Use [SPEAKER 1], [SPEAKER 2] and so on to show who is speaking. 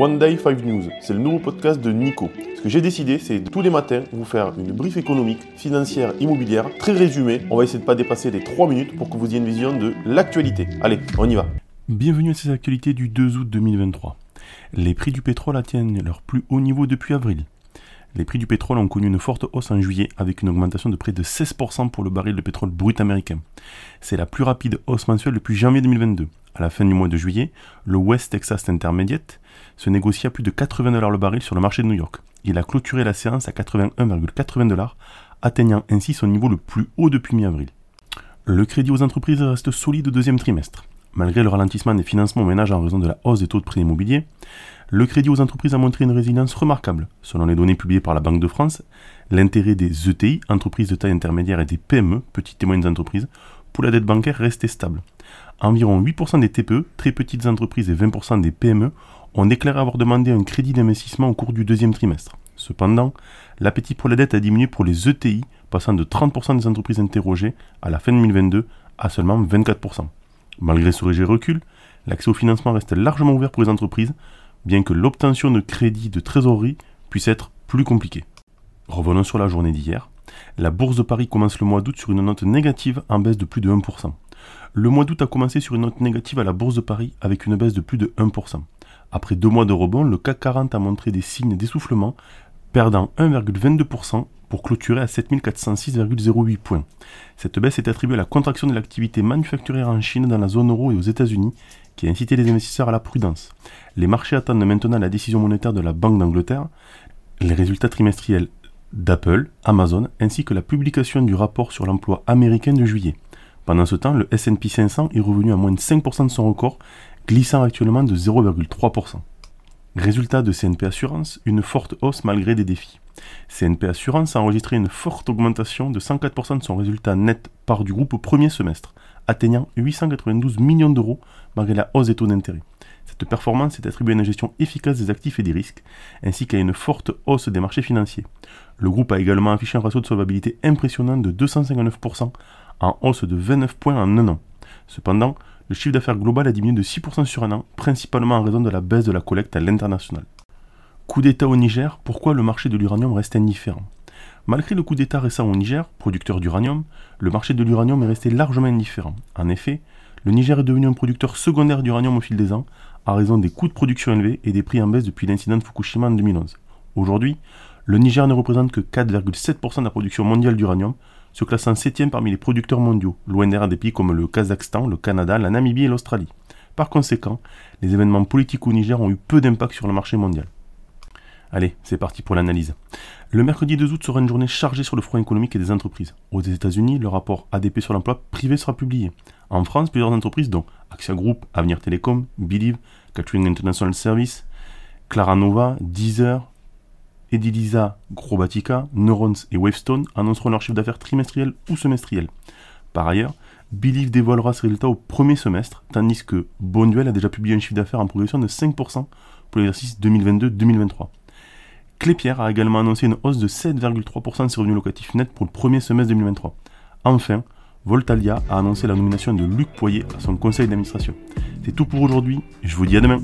[SPEAKER 1] One Day 5 News. C'est le nouveau podcast de Nico. Ce que j'ai décidé, c'est tous les matins vous faire une brief économique, financière, immobilière, très résumée. On va essayer de ne pas dépasser les 3 minutes pour que vous ayez une vision de l'actualité. Allez, on y va.
[SPEAKER 2] Bienvenue à ces actualités du 2 août 2023. Les prix du pétrole atteignent leur plus haut niveau depuis avril. Les prix du pétrole ont connu une forte hausse en juillet avec une augmentation de près de 16% pour le baril de pétrole brut américain. C'est la plus rapide hausse mensuelle depuis janvier 2022. À la fin du mois de juillet, le West Texas Intermediate se négocie à plus de 80 dollars le baril sur le marché de New York. Il a clôturé la séance à 81,80 dollars, atteignant ainsi son niveau le plus haut depuis mi-avril. Le crédit aux entreprises reste solide au deuxième trimestre. Malgré le ralentissement des financements aux ménages en raison de la hausse des taux de prix immobiliers, le crédit aux entreprises a montré une résilience remarquable. Selon les données publiées par la Banque de France, l'intérêt des ETI, entreprises de taille intermédiaire, et des PME, petites et moyennes entreprises, la dette bancaire restait stable. Environ 8% des TPE, très petites entreprises, et 20% des PME ont déclaré avoir demandé un crédit d'investissement au cours du deuxième trimestre. Cependant, l'appétit pour la dette a diminué pour les ETI, passant de 30% des entreprises interrogées à la fin 2022 à seulement 24%. Malgré ce léger recul, l'accès au financement reste largement ouvert pour les entreprises, bien que l'obtention de crédits de trésorerie puisse être plus compliquée. Revenons sur la journée d'hier. La bourse de Paris commence le mois d'août sur une note négative en baisse de plus de 1%. Le mois d'août a commencé sur une note négative à la bourse de Paris avec une baisse de plus de 1%. Après deux mois de rebond, le CAC 40 a montré des signes d'essoufflement, perdant 1,22% pour clôturer à 7406,08 points. Cette baisse est attribuée à la contraction de l'activité manufacturière en Chine, dans la zone euro et aux États-Unis, qui a incité les investisseurs à la prudence. Les marchés attendent maintenant la décision monétaire de la Banque d'Angleterre, les résultats trimestriels d'Apple, Amazon, ainsi que la publication du rapport sur l'emploi américain de juillet. Pendant ce temps, le SP 500 est revenu à moins de 5% de son record, glissant actuellement de 0,3%. Résultat de CNP Assurance, une forte hausse malgré des défis. CNP Assurance a enregistré une forte augmentation de 104% de son résultat net par du groupe au premier semestre, atteignant 892 millions d'euros malgré la hausse des taux d'intérêt. Cette performance est attribuée à une gestion efficace des actifs et des risques, ainsi qu'à une forte hausse des marchés financiers. Le groupe a également affiché un ratio de solvabilité impressionnant de 259%, en hausse de 29 points en un an. Cependant, le chiffre d'affaires global a diminué de 6% sur un an, principalement en raison de la baisse de la collecte à l'international. Coup d'État au Niger, pourquoi le marché de l'uranium reste indifférent? Malgré le coup d'État récent au Niger, producteur d'uranium, le marché de l'uranium est resté largement indifférent. En effet, le Niger est devenu un producteur secondaire d'uranium au fil des ans, à raison des coûts de production élevés et des prix en baisse depuis l'incident de Fukushima en 2011. Aujourd'hui, le Niger ne représente que 4,7% de la production mondiale d'uranium, se classant 7 parmi les producteurs mondiaux, loin derrière des pays comme le Kazakhstan, le Canada, la Namibie et l'Australie. Par conséquent, les événements politiques au Niger ont eu peu d'impact sur le marché mondial. Allez, c'est parti pour l'analyse. Le mercredi 2 août sera une journée chargée sur le front économique et des entreprises. Aux États-Unis, le rapport ADP sur l'emploi privé sera publié. En France, plusieurs entreprises dont Axia Group, Avenir Télécom, Believe, Catering International Service, Clara Nova, Deezer, Edilisa, Grobatica, Neurons et Wavestone annonceront leur chiffre d'affaires trimestriel ou semestriel. Par ailleurs, Believe dévoilera ses résultats au premier semestre, tandis que Bonduel a déjà publié un chiffre d'affaires en progression de 5% pour l'exercice 2022-2023. Clépierre a également annoncé une hausse de 7,3% de ses revenus locatifs nets pour le premier semestre 2023. Enfin, Voltalia a annoncé la nomination de Luc Poyer à son conseil d'administration. C'est tout pour aujourd'hui, je vous dis à demain.